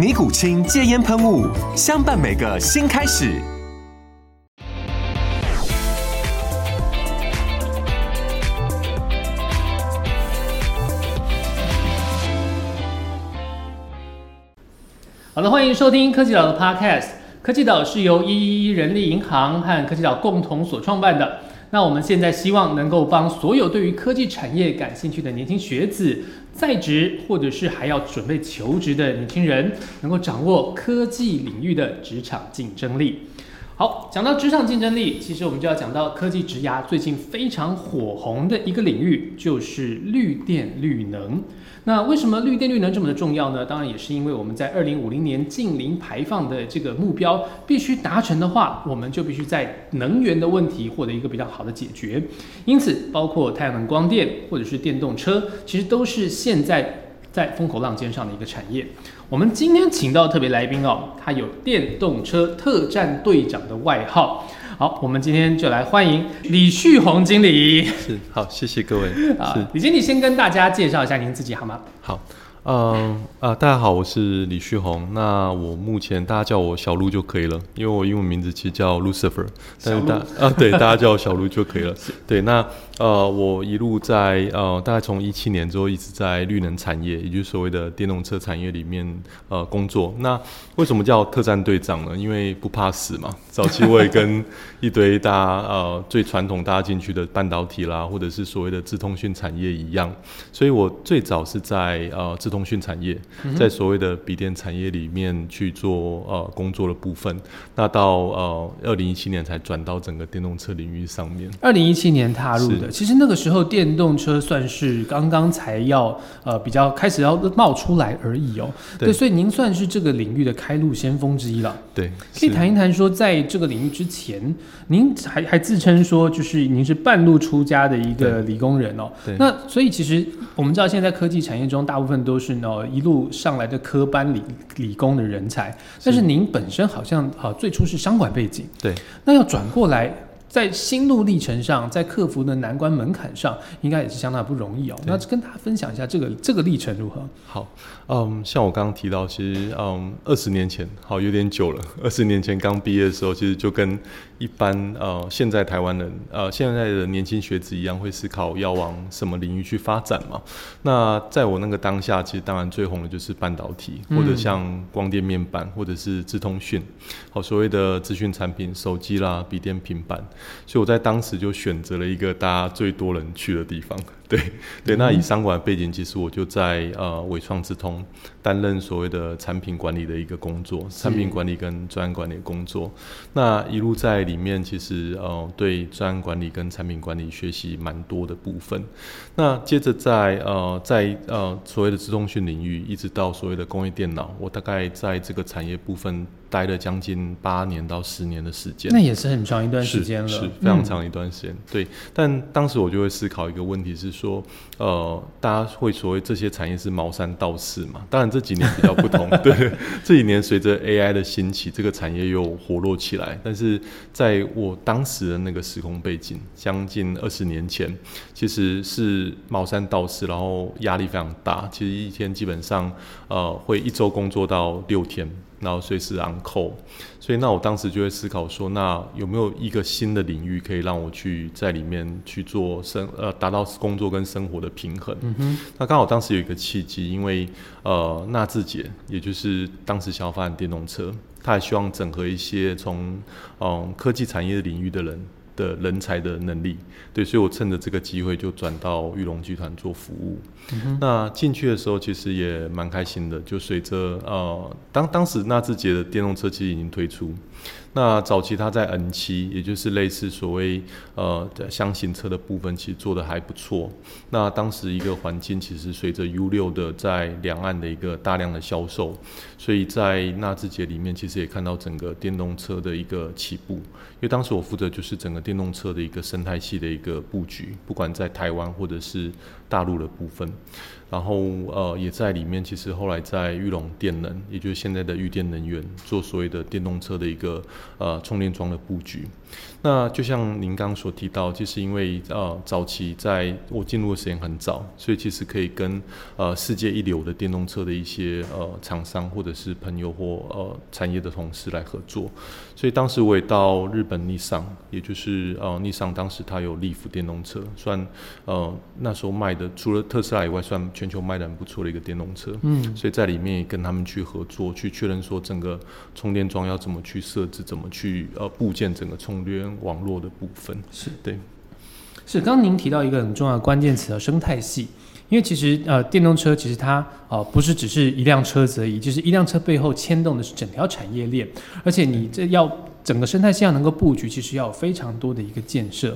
尼古清戒烟喷雾，相伴每个新开始。好的，欢迎收听科技岛的 Podcast。科技岛是由一一一人力银行和科技岛共同所创办的。那我们现在希望能够帮所有对于科技产业感兴趣的年轻学子、在职或者是还要准备求职的年轻人，能够掌握科技领域的职场竞争力。好，讲到职场竞争力，其实我们就要讲到科技职涯最近非常火红的一个领域，就是绿电绿能。那为什么绿电绿能这么的重要呢？当然也是因为我们在二零五零年近零排放的这个目标必须达成的话，我们就必须在能源的问题获得一个比较好的解决。因此，包括太阳能光电或者是电动车，其实都是现在在风口浪尖上的一个产业。我们今天请到特别来宾哦，他有电动车特战队长的外号。好，我们今天就来欢迎李旭红经理。是，好，谢谢各位。啊，李经理先跟大家介绍一下您自己好吗？好，嗯啊，大家好，我是李旭红。那我目前大家叫我小鹿就可以了，因为我英文名字其实叫 Lucifer，但是大啊对，大家叫我小鹿就可以了。对，那呃，我一路在呃，大概从一七年之后一直在绿能产业，也就是所谓的电动车产业里面呃工作。那为什么叫特战队长呢？因为不怕死嘛。早期我也跟一堆大家呃最传统大家进去的半导体啦，或者是所谓的自通讯产业一样，所以我最早是在呃自通讯产业，在所谓的笔电产业里面去做呃工作的部分。那到呃二零一七年才转到整个电动车领域上面。二零一七年踏入的，其实那个时候电动车算是刚刚才要呃比较开始要冒出来而已哦。对对，所以您算是这个领域的开路先锋之一了。对，可以谈一谈说，在这个领域之前，您还还自称说，就是您是半路出家的一个理工人哦。对那所以其实我们知道，现在科技产业中大部分都是呢一路上来的科班理理工的人才，但是您本身好像啊最初是商管背景，对。那要转过来。在心路历程上，在克服的难关门槛上，应该也是相当不容易哦。那跟大家分享一下这个这个历程如何？好，嗯，像我刚刚提到，其实嗯，二十年前，好有点久了。二十年前刚毕业的时候，其实就跟一般呃现在台湾人呃现在的年轻学子一样，会思考要往什么领域去发展嘛。那在我那个当下，其实当然最红的就是半导体，或者像光电面板，或者是资通讯，好所谓的资讯产品，手机啦、笔电、平板。所以我在当时就选择了一个大家最多人去的地方。对对，那以商管背景，其实我就在呃伟创智通担任所谓的产品管理的一个工作，产品管理跟专案管理的工作。那一路在里面，其实呃对专案管理跟产品管理学习蛮多的部分。那接着在呃在呃所谓的自通讯领域，一直到所谓的工业电脑，我大概在这个产业部分待了将近八年到十年的时间。那也是很长一段时间了，是是非常嗯长一段时间。对，但当时我就会思考一个问题是说，呃，大家会所谓这些产业是茅山道士嘛？当然这几年比较不同，对，这几年随着 AI 的兴起，这个产业又活络起来。但是在我当时的那个时空背景，将近二十年前，其实是茅山道士，然后压力非常大。其实一天基本上，呃，会一周工作到六天。然后随时 on call，所以那我当时就会思考说，那有没有一个新的领域可以让我去在里面去做生呃达到工作跟生活的平衡？嗯哼，那刚好当时有一个契机，因为呃纳智捷，也就是当时想要发展电动车，他也希望整合一些从嗯科技产业领域的人的人才的能力。对，所以我趁着这个机会就转到玉龙集团做服务。那进去的时候其实也蛮开心的，就随着呃当当时纳智捷的电动车其实已经推出。那早期它在 N 七，也就是类似所谓呃的箱型车的部分，其实做的还不错。那当时一个环境，其实随着 U 六的在两岸的一个大量的销售，所以在纳智捷里面，其实也看到整个电动车的一个起步。因为当时我负责就是整个电动车的一个生态系的一个布局，不管在台湾或者是大陆的部分。然后呃也在里面，其实后来在玉龙电能，也就是现在的玉电能源，做所谓的电动车的一个呃充电桩的布局。那就像您刚刚所提到，就是因为呃早期在我进入的时间很早，所以其实可以跟呃世界一流的电动车的一些呃厂商或者是朋友或呃产业的同事来合作。所以当时我也到日本逆尚，也就是呃逆尚当时它有利福电动车，算呃那时候卖的除了特斯拉以外，算全球卖的很不错的一个电动车。嗯，所以在里面也跟他们去合作，去确认说整个充电桩要怎么去设置，怎么去呃部件整个充。电网络的部分是对，是刚刚您提到一个很重要的关键词啊，生态系。因为其实呃，电动车其实它呃不是只是一辆车子而已，就是一辆车背后牵动的是整条产业链，而且你这要整个生态系要能够布局，其实要有非常多的一个建设。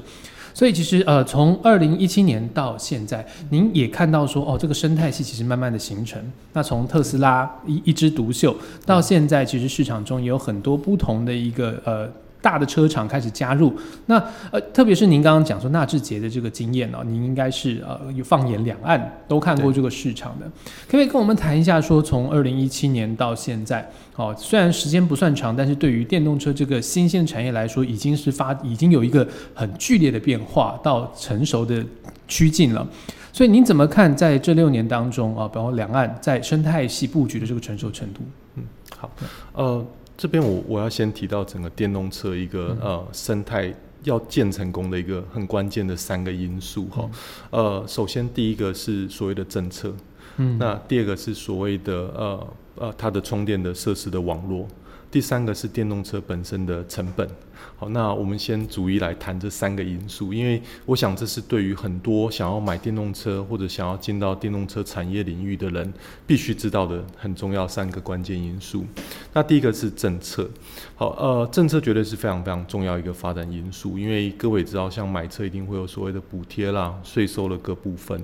所以其实呃，从二零一七年到现在，您也看到说哦，这个生态系其实慢慢的形成。那从特斯拉一一枝独秀到现在，其实市场中也有很多不同的一个呃。大的车厂开始加入，那呃，特别是您刚刚讲说纳智捷的这个经验呢，您应该是呃放眼两岸都看过这个市场的，可不可以跟我们谈一下说，从二零一七年到现在，哦，虽然时间不算长，但是对于电动车这个新兴产业来说，已经是发已经有一个很剧烈的变化到成熟的趋近了，所以您怎么看在这六年当中啊，包括两岸在生态系布局的这个成熟程度？嗯，好，呃。这边我我要先提到整个电动车一个呃生态要建成功的一个很关键的三个因素哈，呃，首先第一个是所谓的政策，嗯，那第二个是所谓的呃呃它的充电的设施的网络，第三个是电动车本身的成本。好，那我们先逐一来谈这三个因素，因为我想这是对于很多想要买电动车或者想要进到电动车产业领域的人必须知道的很重要三个关键因素。那第一个是政策，好，呃，政策绝对是非常非常重要一个发展因素，因为各位知道，像买车一定会有所谓的补贴啦、税收的各部分，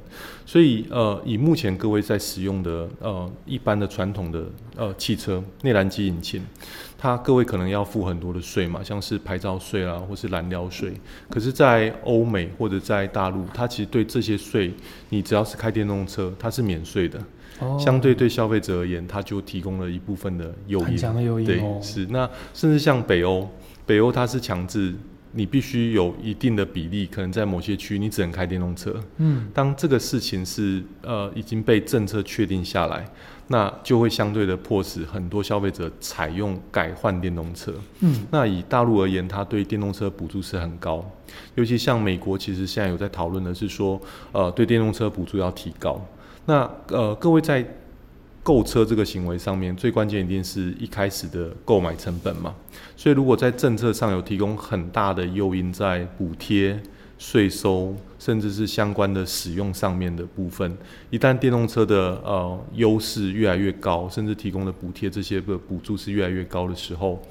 所以呃，以目前各位在使用的呃一般的传统的呃汽车内燃机引擎。它各位可能要付很多的税嘛，像是牌照税啊，或是燃料税。可是，在欧美或者在大陆，它其实对这些税，你只要是开电动车，它是免税的。哦。相对对消费者而言，它就提供了一部分的诱因。很强的诱因。对，是。那甚至像北欧，北欧它是强制你必须有一定的比例，可能在某些区你只能开电动车。嗯。当这个事情是呃已经被政策确定下来。那就会相对的迫使很多消费者采用改换电动车。嗯，那以大陆而言，它对电动车补助是很高，尤其像美国，其实现在有在讨论的是说，呃，对电动车补助要提高。那呃，各位在购车这个行为上面，最关键一定是一开始的购买成本嘛。所以如果在政策上有提供很大的诱因在补贴。税收，甚至是相关的使用上面的部分，一旦电动车的呃优势越来越高，甚至提供的补贴这些个补助是越来越高的时候。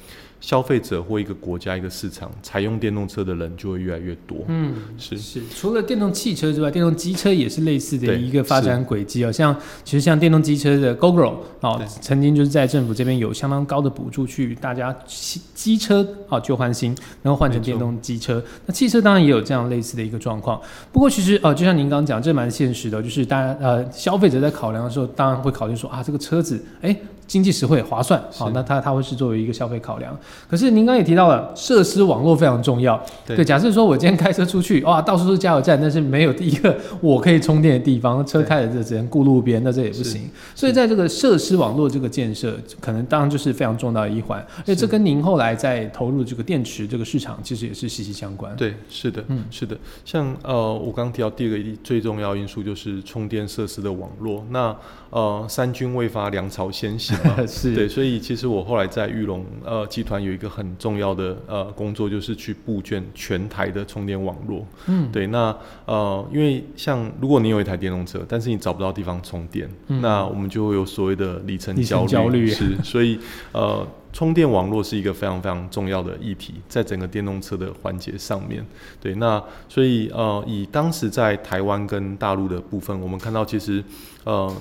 消费者或一个国家一个市场采用电动车的人就会越来越多。嗯，是是。除了电动汽车之外，电动机车也是类似的一个发展轨迹哦。像其实像电动机车的 GoGo 哦，曾经就是在政府这边有相当高的补助，去大家机机车啊旧换新，然后换成电动机车。那汽车当然也有这样类似的一个状况。不过其实哦，就像您刚刚讲，这蛮现实的，就是大家呃消费者在考量的时候，当然会考虑说啊，这个车子哎。经济实惠、划算，好，那它它会是作为一个消费考量。可是您刚也提到了，设施网络非常重要。对，假设说我今天开车出去，哇，到处是加油站，但是没有第一个我可以充电的地方，车开着就只能顾路边，那这也不行。所以在这个设施网络这个建设，可能当然就是非常重要的一环。而且这跟您后来在投入这个电池这个市场，其实也是息息相关。对，是的，嗯，是的。像呃，我刚刚提到第二个最重要因素就是充电设施的网络。那呃，三军未发，粮草先行。嘛。是对，所以其实我后来在玉龙呃集团有一个很重要的呃工作，就是去布建全台的充电网络。嗯，对，那呃，因为像如果你有一台电动车，但是你找不到地方充电，那我们就会有所谓的里程里程焦虑。焦虑是，所以呃，充电网络是一个非常非常重要的议题，在整个电动车的环节上面。对，那所以呃，以当时在台湾跟大陆的部分，我们看到其实呃，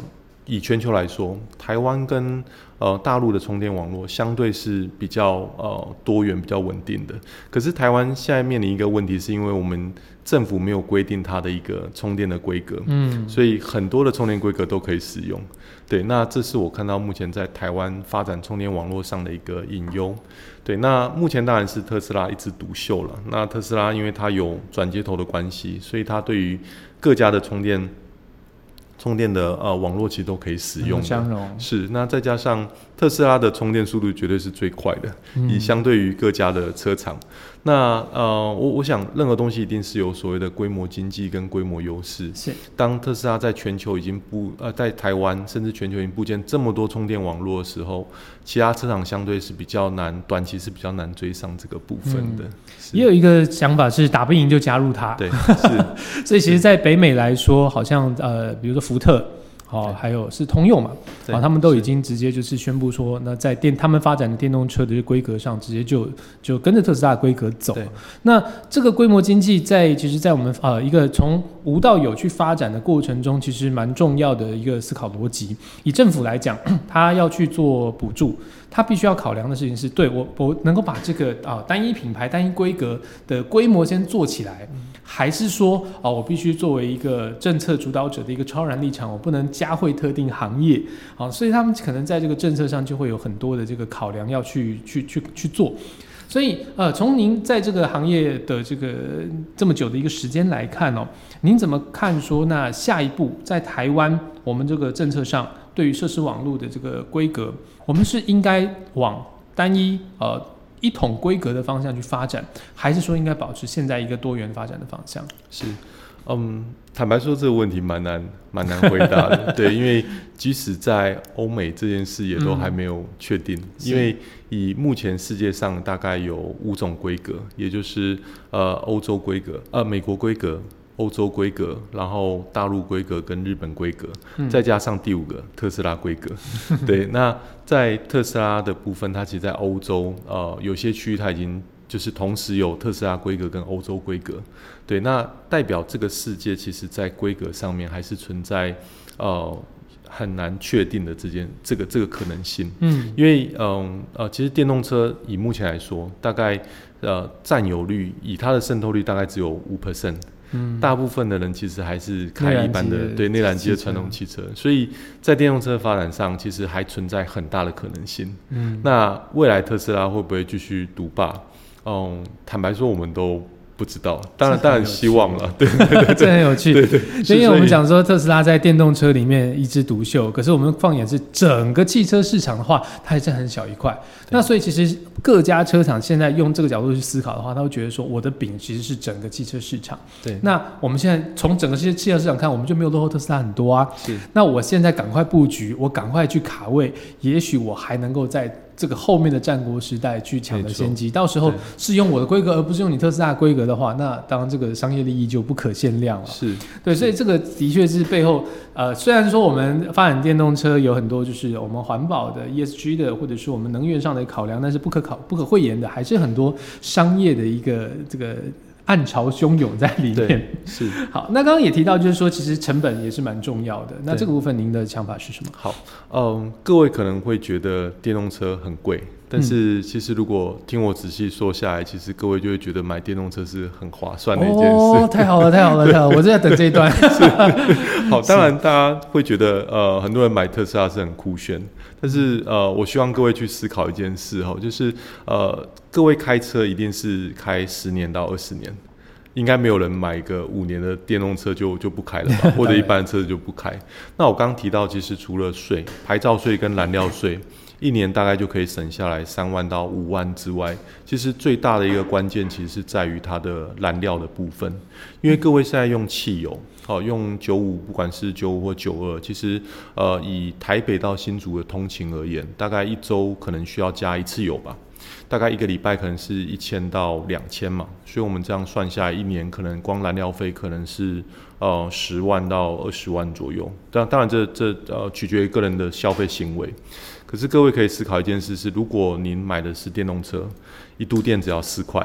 以全球来说，台湾跟呃大陆的充电网络相对是比较呃多元、比较稳定的。可是台湾现在面临一个问题，是因为我们政府没有规定它的一个充电的规格，嗯，所以很多的充电规格都可以使用。对，那这是我看到目前在台湾发展充电网络上的一个隐忧。对，那目前当然是特斯拉一枝独秀了。那特斯拉因为它有转接头的关系，所以它对于各家的充电充电的呃网络其实都可以使用的。相容，是，那再加上特斯拉的充电速度绝对是最快的，嗯以相对于各家的车厂。那呃，我我想任何东西一定是有所谓的规模经济跟规模优势。是当特斯拉在全球已经布呃在台湾甚至全球已经布建这么多充电网络的时候，其他车厂相对是比较难，短期是比较难追上这个部分的。是也有一个想法是打不赢就加入它，对，是 所以其实，在北美来说，好像呃，比如说福特。哦，还有是通用嘛，对啊，他们都已经直接就是宣布说，那在电他们发展的电动车的规格上，直接就就跟着特斯拉的规格走。对那这个规模经济在其实，在我们呃一个从无到有去发展的过程中，其实蛮重要的一个思考逻辑。以政府来讲，它要去做补助，它必须要考量的事情是，对我我能够把这个啊、单一品牌、单一规格的规模先做起来，还是说啊、我必须作为一个政策主导者的一个超然立场，我不能加惠特定行业啊、所以他们可能在这个政策上就会有很多的这个考量要去去去去做。所以，呃，从您在这个行业的这个这么久的一个时间来看哦，您怎么看说那下一步在台湾我们这个政策上对于设施网络的这个规格，我们是应该往单一呃一统规格的方向去发展，还是说应该保持现在一个多元发展的方向？是，嗯，坦白说这个问题蛮难蛮难回答的，对，因为即使在欧美这件事也都还没有确定，是因为以目前世界上大概有五种规格，也就是呃欧洲规格、呃美国规格。欧洲规格，然后大陆规格跟日本规格，嗯再加上第五个特斯拉规格。对，那在特斯拉的部分，它其实在欧洲，呃，有些区域它已经就是同时有特斯拉规格跟欧洲规格。对，那代表这个世界其实在规格上面还是存在呃很难确定的这件这个这个可能性。嗯因为嗯呃，其实电动车以目前来说，大概呃占有率以它的渗透率大概只有五 percent，嗯，大部分的人其实还是开一般的的对内燃机的传统汽车，所以在电动车发展上，其实还存在很大的可能性。嗯那未来特斯拉会不会继续独霸？嗯，坦白说，我们都不知道。当然，当然希望了。对，这很有趣。对对，所以因为我们讲说特斯拉在电动车里面一枝独秀，可是我们放眼是整个汽车市场的话，它还是很小一块。那所以其实各家车厂现在用这个角度去思考的话，他会觉得说我的饼其实是整个汽车市场。对，那我们现在从整个汽汽车市场看，我们就没有落后特斯拉很多啊。是那我现在赶快布局，我赶快去卡位，也许我还能够在这个后面的战国时代去抢的先机。到时候是用我的规格，而不是用你特斯拉规格的话，那当然这个商业利益就不可限量了。是对，所以这个的确是背后，呃，虽然说我们发展电动车有很多就是我们环保的、ESG 的，或者是我们能源上的考量，但是不可考、不可讳言的，还是很多商业的一个这个暗潮汹涌在里面。是。好，那刚刚也提到，就是说其实成本也是蛮重要的。那对这个部分您的想法是什么？好，嗯，各位可能会觉得电动车很贵，但是其实如果听我仔细说下来，其实各位就会觉得买电动车是很划算的一件事。哦，太好了，太好了，太好了！我正在等这一段。好，当然大家会觉得呃，很多人买特斯拉是很酷炫，但是呃，我希望各位去思考一件事哈，就是呃，各位开车一定是开十年到二十年。应该没有人买一个五年的电动车就就不开了吧，或者一般的车子就不开。那我刚刚提到，其实除了税、牌照税跟燃料税，一年大概就可以省下来三万到五万之外，其实最大的一个关键其实是在于它的燃料的部分，因为各位现在用汽油，好用九五，不管是九五或九二，其实呃以台北到新竹的通勤而言，大概一周可能需要加一次油吧。大概一个礼拜可能是一千到两千嘛，所以我们这样算下来，一年可能光燃料费可能是呃十万到二十万左右。当当然这这呃取决于个人的消费行为。可是各位可以思考一件事是，如果您买的是电动车，一度电只要四块。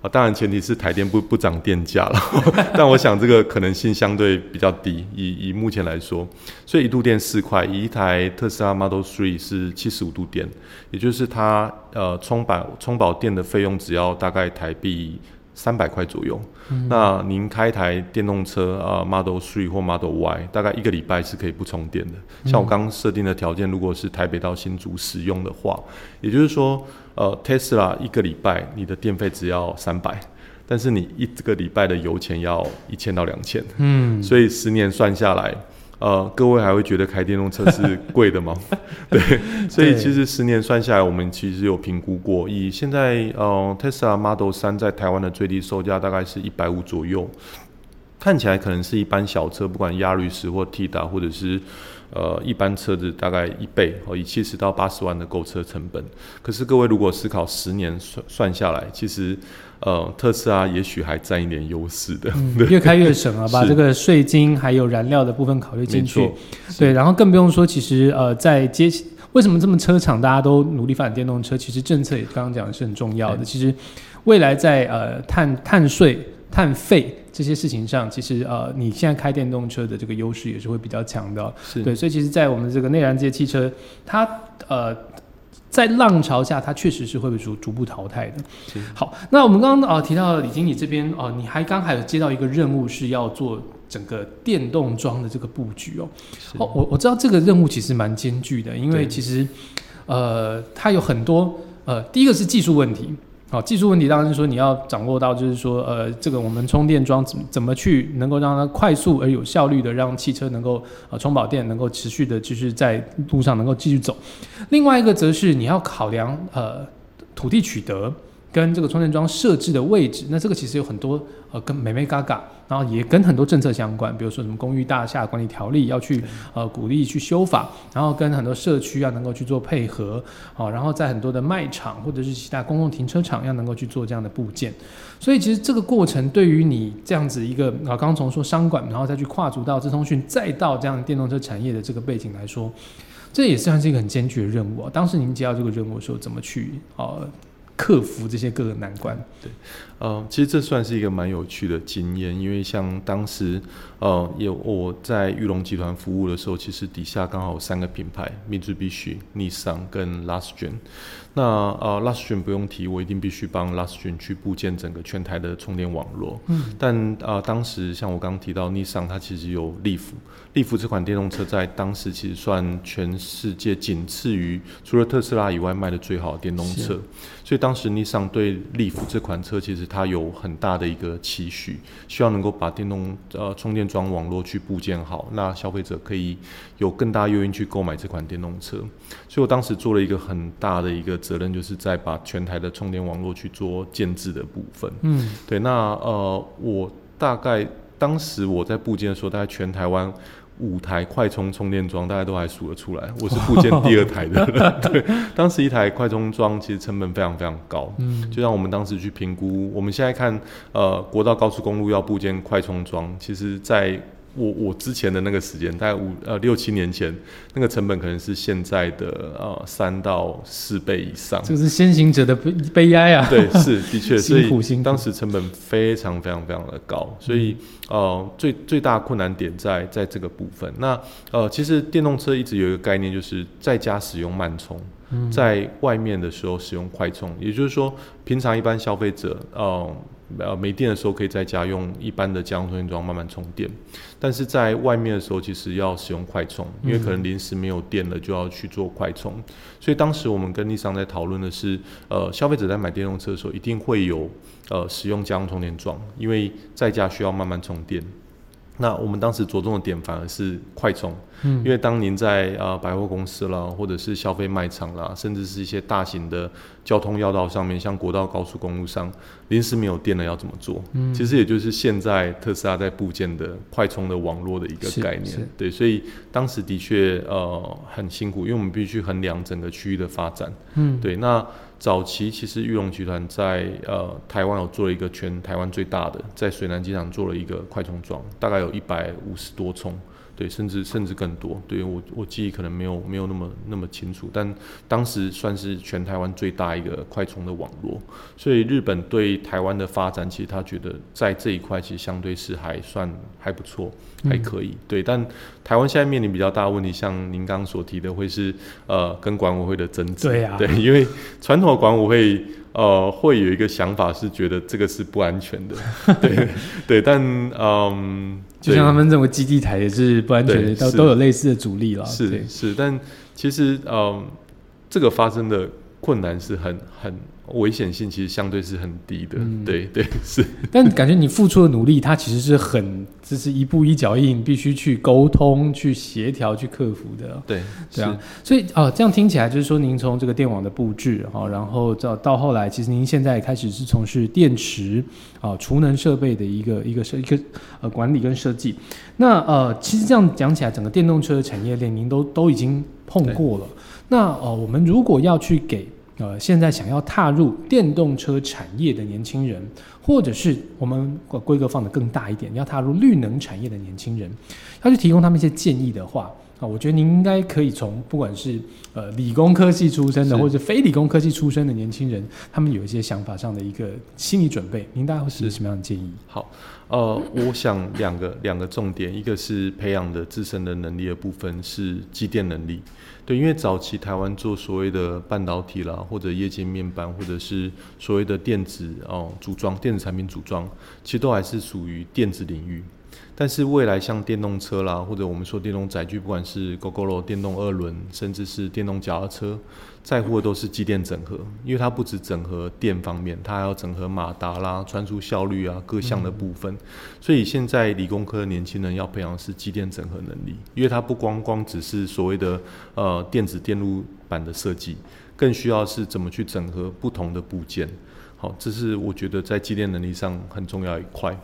啊，当然前提是台电不不涨电价了，但我想这个可能性相对比较低，以以目前来说，所以一度电四块，以一台特斯拉 Model Three 是七十五度电，也就是它呃充饱充饱电的费用只要大概台币。三百块左右，那您开台电动车啊，Model Three 或 Model Y，大概一个礼拜是可以不充电的。像我刚设定的条件，如果是台北到新竹使用的话，也就是说，呃，Tesla 一个礼拜你的电费只要三百，但是你一个礼拜的油钱要一千到两千，嗯，所以十年算下来。呃，各位还会觉得开电动车是贵的吗？对，所以其实十年算下来，我们其实有评估过，以现在呃 Tesla Model 三在台湾的最低售价大概是一百五左右，看起来可能是一般小车，不管亚律斯或 T 达或者是。呃，一般车子大概一倍哦，以七十到八十万的购车成本。可是各位如果思考十年算算下来，其实呃，特斯拉也许还占一点优势的。越开越省啊，把这个税金还有燃料的部分考虑进去。对，然后更不用说，其实呃，在接为什么这么车厂大家都努力发展电动车？其实政策也刚刚讲的是很重要的。其实未来在呃碳碳税。碳费这些事情上，其实呃，你现在开电动车的这个优势也是会比较强的，对，所以其实，在我们这个内燃机汽车，它呃，在浪潮下，它确实是会被逐逐步淘汰的。好，那我们刚刚啊提到李经理这边哦，你还刚还有接到一个任务，是要做整个电动桩的这个布局哦。哦，我我知道这个任务其实蛮艰巨的，因为其实呃，它有很多呃，第一个是技术问题。好，技术问题当然是说你要掌握到，就是说，呃，这个我们充电桩怎怎么去能够让它快速而有效率的让汽车能够呃充饱电，能够持续的就是在路上能够继续走。另外一个则是你要考量呃土地取得。跟这个充电桩设置的位置，那这个其实有很多呃，跟美美嘎嘎，然后也跟很多政策相关，比如说什么公寓大厦管理条例要去呃鼓励去修法，然后跟很多社区要能够去做配合，好，然后在很多的卖场或者是其他公共停车场要能够去做这样的部件，所以其实这个过程对于你这样子一个啊，刚从说商管，然后再去跨足到智通讯，再到这样电动车产业的这个背景来说，这也算是一个很艰巨的任务啊。当时您接到这个任务的时候，怎么去呃？克服这些各个难关，对，呃，其实这算是一个蛮有趣的经验，因为像当时，呃，有我在玉龙集团服务的时候，其实底下刚好有三个品牌：Mitsubishi、Nissan 跟 Lastgen。那呃，Lastgen 不用提，我一定必须帮 Lastgen 去部建整个全台的充电网络。嗯，但呃，当时像我刚刚提到 Nissan，它其实有 Leaf，Leaf 这款电动车在当时其实算全世界仅次于除了特斯拉以外卖的最好的电动车。所以当时 Nissan 对 Leaf 这款车其实它有很大的一个期许，希望能够把电动呃充电桩网络去部件好，那消费者可以有更大诱因去购买这款电动车。所以我当时做了一个很大的一个。责任就是在把全台的充电网络去做建制的部分。嗯，对。那呃，我大概当时我在部件的时候，大概全台湾五台快充充电桩，大家都还数得出来。我是部件第二台的。对，当时一台快充桩其实成本非常非常高。嗯，就像我们当时去评估，我们现在看呃，国道高速公路要部件快充桩，其实在。我我之前的那个时间，大概五呃六七年前，那个成本可能是现在的呃三到四倍以上。这是先行者的悲悲哀啊！对，是的确，所以当时成本非常非常非常的高，所以呃最最大困难点在在这个部分。那呃其实电动车一直有一个概念，就是在家使用慢充。在外面的时候使用快充，也就是说，平常一般消费者，呃，呃，没电的时候可以在家用一般的家用充电桩慢慢充电，但是在外面的时候，其实要使用快充，因为可能临时没有电了，就要去做快充。所以当时我们跟立商在讨论的是，呃，消费者在买电动车的时候，一定会有呃使用家用充电桩，因为在家需要慢慢充电。那我们当时着重的点反而是快充，嗯因为当您在呃百货公司啦，或者是消费卖场啦，甚至是一些大型的交通要道上面，像国道、高速公路上，临时没有电了要怎么做？嗯其实也就是现在特斯拉在部件的快充的网络的一个概念是。对，所以当时的确呃很辛苦，因为我们必须衡量整个区域的发展。嗯，对，那早期其实玉龙集团在呃台湾有做了一个全台湾最大的，在水南机场做了一个快充桩，大概有一百五十多充，对，甚至甚至更多。对我我记忆可能没有没有那么那么清楚，但当时算是全台湾最大一个快充的网络。所以日本对台湾的发展，其实他觉得在这一块其实相对是还算还不错，还可以。对，但台湾现在面临比较大的问题，像您刚刚所提的，会是呃跟管委会的争执。对啊对，因为传统的管委会呃会有一个想法是觉得这个是不安全的，对对，但嗯，就像他们认为基地台也是不安全的，都都有类似的阻力了。是是，但其实嗯，这个发生的困难是很很危险性，其实相对是很低的。嗯对对 是，但感觉你付出的努力，它其实是很，这是一步一脚印，必须去沟通、去协调、去克服的。对对啊，所以哦、这样听起来就是说，您从这个电网的布置哈、然后到到后来，其实您现在也开始是从事电池啊、储能设备的一个一个设一个呃管理跟设计。那呃，其实这样讲起来，整个电动车的产业链您都都已经碰过了。那呃，我们如果要去给呃现在想要踏入电动车产业的年轻人，或者是我们把规格放得更大一点，要踏入绿能产业的年轻人，要去提供他们一些建议的话，啊，我觉得您应该可以从不管是呃理工科系出身的，或者非理工科系出身的年轻人，他们有一些想法上的一个心理准备，您大概会是是什么样的建议？好，呃，我想两个两个重点，一个是培养的自身的能力的部分是机电能力，对，因为早期台湾做所谓的半导体啦，或者液晶面板，或者是所谓的电子哦组装电子产品组装，其实都还是属于电子领域。但是未来像电动车啦，或者我们说电动载具，不管是 GoGoRo 电动二轮，甚至是电动脚踏车，在乎的都是机电整合，因为它不止整合电方面，它还要整合马达啦、传输效率啊各项的部分。所以现在理工科的年轻人要培养是机电整合能力，因为它不光光只是所谓的呃电子电路板的设计，更需要是怎么去整合不同的部件。好，这是我觉得在机电能力上很重要一块。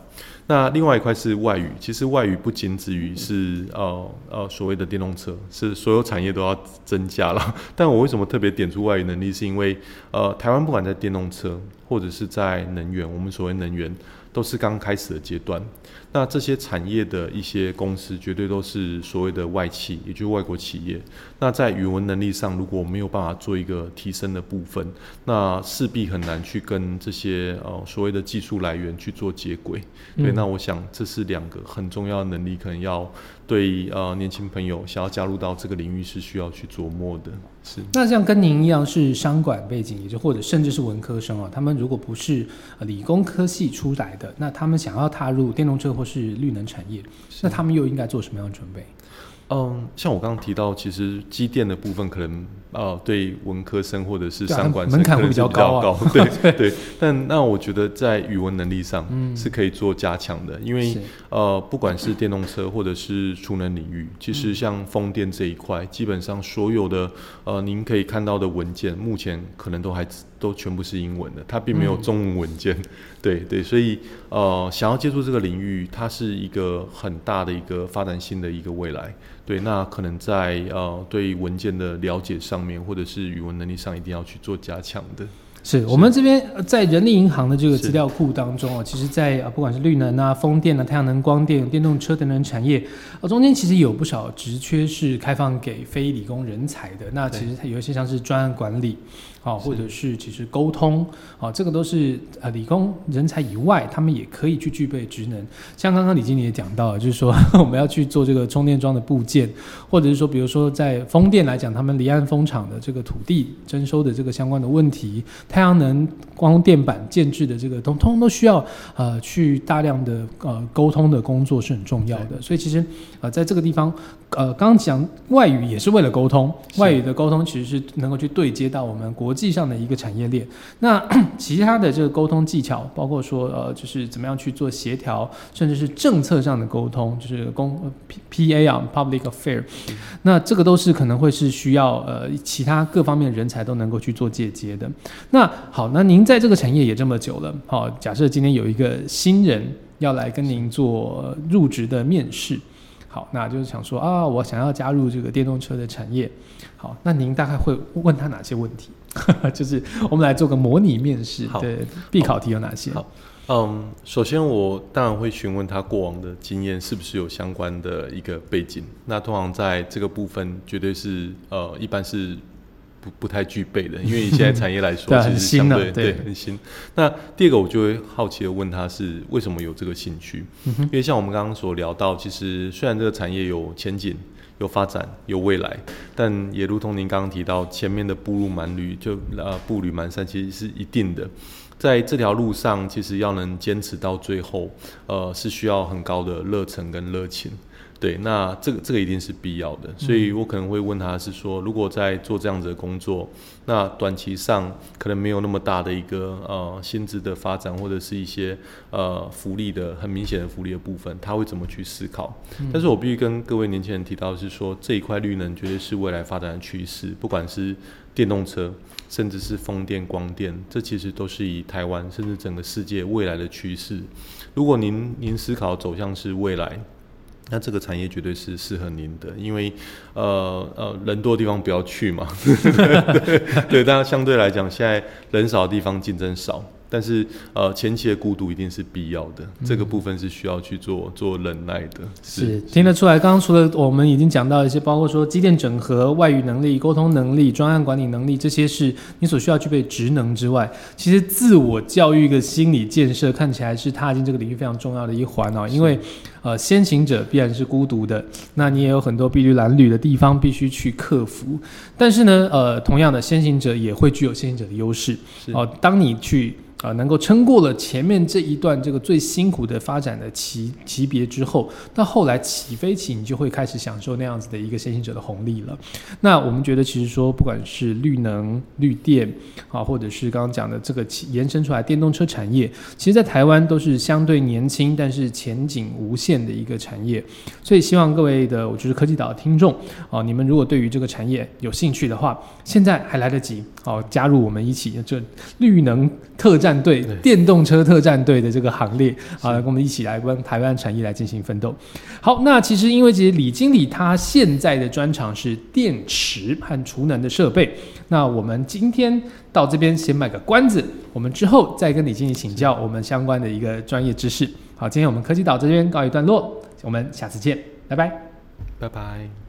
那另外一块是外语，其实外语不仅止于是呃呃所谓的电动车，是所有产业都要增加了。但我为什么特别点出外语能力，是因为呃台湾不管在电动车或者是在能源，我们所谓能源都是刚开始的阶段。那这些产业的一些公司，绝对都是所谓的外企，也就是外国企业。那在语文能力上，如果没有办法做一个提升的部分，那势必很难去跟这些呃所谓的技术来源去做接轨。对，嗯那我想这是两个很重要的能力，可能要对呃年轻朋友想要加入到这个领域是需要去琢磨的。是。那像跟您一样是商管背景，也就或者甚至是文科生啊，他们如果不是呃理工科系出来的，那他们想要踏入电动车或是绿能产业，那他们又应该做什么样的准备？嗯，像我刚刚提到，其实机电的部分可能呃对文科生或者是对啊商管生门槛会比比较高啊高，对 对。但那我觉得在语文能力上嗯是可以做加强的，因为呃不管是电动车或者是储能领域，其嗯实像风电这一块，基本上所有的呃您可以看到的文件，目前可能都还都全部是英文的，它并没有嗯中文文件。对对，所以呃想要接触这个领域，它是一个很大的一个发展性的一个未来。对，那可能在呃对文件的了解上面，或者是语文能力上，一定要去做加强的。是我们这边呃在人力银行的这个资料库当中啊，其实在，啊不管是绿能啊、风电啊、太阳能、光电、电动车等等产业，啊中间其实有不少职缺是开放给非理工人才的。那其实它有一些像是专案管理啊，或者是其实沟通啊，这个都是呃理工人才以外，他们也可以去具备职能。像刚刚李经理也讲到，就是说 我们要去做这个充电桩的部件，或者是说，比如说在风电来讲，他们离岸风场的这个土地征收的这个相关的问题，太阳能光电板建制的这个通通都需要呃去大量的呃沟通的工作是很重要的。所以其实呃在这个地方呃，刚刚讲外语也是为了沟通，外语的沟通其实是能够去对接到我们国国际上的一个产业链。那 其他的这个沟通技巧，包括说呃，就是怎么样去做协调，甚至是政策上的沟通，就是公 P P A 啊，Public Affair，那这个都是可能会是需要呃其他各方面人才都能够去做借接的。那好，那您在这个产业也这么久了，好，假设今天有一个新人要来跟您做入职的面试。好，那就是想说啊，我想要加入这个电动车的产业。好，那您大概会问他哪些问题？就是我们来做个模拟面试对必考题有哪些？好，嗯，首先我当然会询问他过往的经验是不是有相关的一个背景。那通常在这个部分，绝对是呃，一般是。不不太具备的，因为以现在产业来说，其实相对对很新。那第二个，我就会好奇的问他是为什么有这个兴趣？因为像我们刚刚所聊到，其实虽然这个产业有前景、有发展、有未来，但也如同您刚刚提到，前面的步入蛮旅就呃步履蹒跚，其实是一定的。在这条路上，其实要能坚持到最后，呃，是需要很高的热忱跟热情。对，那这个这个一定是必要的，所以我可能会问他是说，如果在做这样子的工作，那短期上可能没有那么大的一个呃薪资的发展，或者是一些呃福利的很明显的福利的部分，他会怎么去思考？但是我必须跟各位年轻人提到是说，这一块绿能绝对是未来发展的趋势，不管是电动车，甚至是风电、光电，这其实都是以台湾甚至整个世界未来的趋势。如果您您思考走向是未来。那这个产业绝对是适合您的，因为，呃呃，人多的地方不要去嘛，对，大家相对来讲，现在人少的地方竞争少。但是，呃，前期的孤独一定是必要的，这个部分是需要去做做忍耐的。是听得出来，刚刚除了我们已经讲到一些，包括说机电整合、外语能力、沟通能力、专案管理能力，这些是你所需要具备职能之外，其实自我教育的心理建设看起来是踏进这个领域非常重要的一环哦。因为，呃，先行者必然是孤独的，那你也有很多碧绿蓝缕的地方必须去克服。但是呢，呃，同样的，先行者也会具有先行者的优势哦。当你去啊，能够撑过了前面这一段这个最辛苦的发展的级级别之后，到后来起飞起，你就会开始享受那样子的一个先行者的红利了。那我们觉得，其实说不管是绿能、绿电啊，或者是刚刚讲的这个延伸出来电动车产业，其实，在台湾都是相对年轻，但是前景无限的一个产业。所以，希望各位的，我就是科技岛的听众啊，你们如果对于这个产业有兴趣的话，现在还来得及哦，加入我们一起这绿能特战。战队电动车特战队的这个行列啊，跟我们一起来帮台湾产业来进行奋斗。好，那其实因为其实李经理他现在的专长是电池和储能的设备。那我们今天到这边先卖个关子，我们之后再跟李经理请教我们相关的一个专业知识。好，今天我们科技岛这边告一段落，我们下次见，拜拜，拜拜。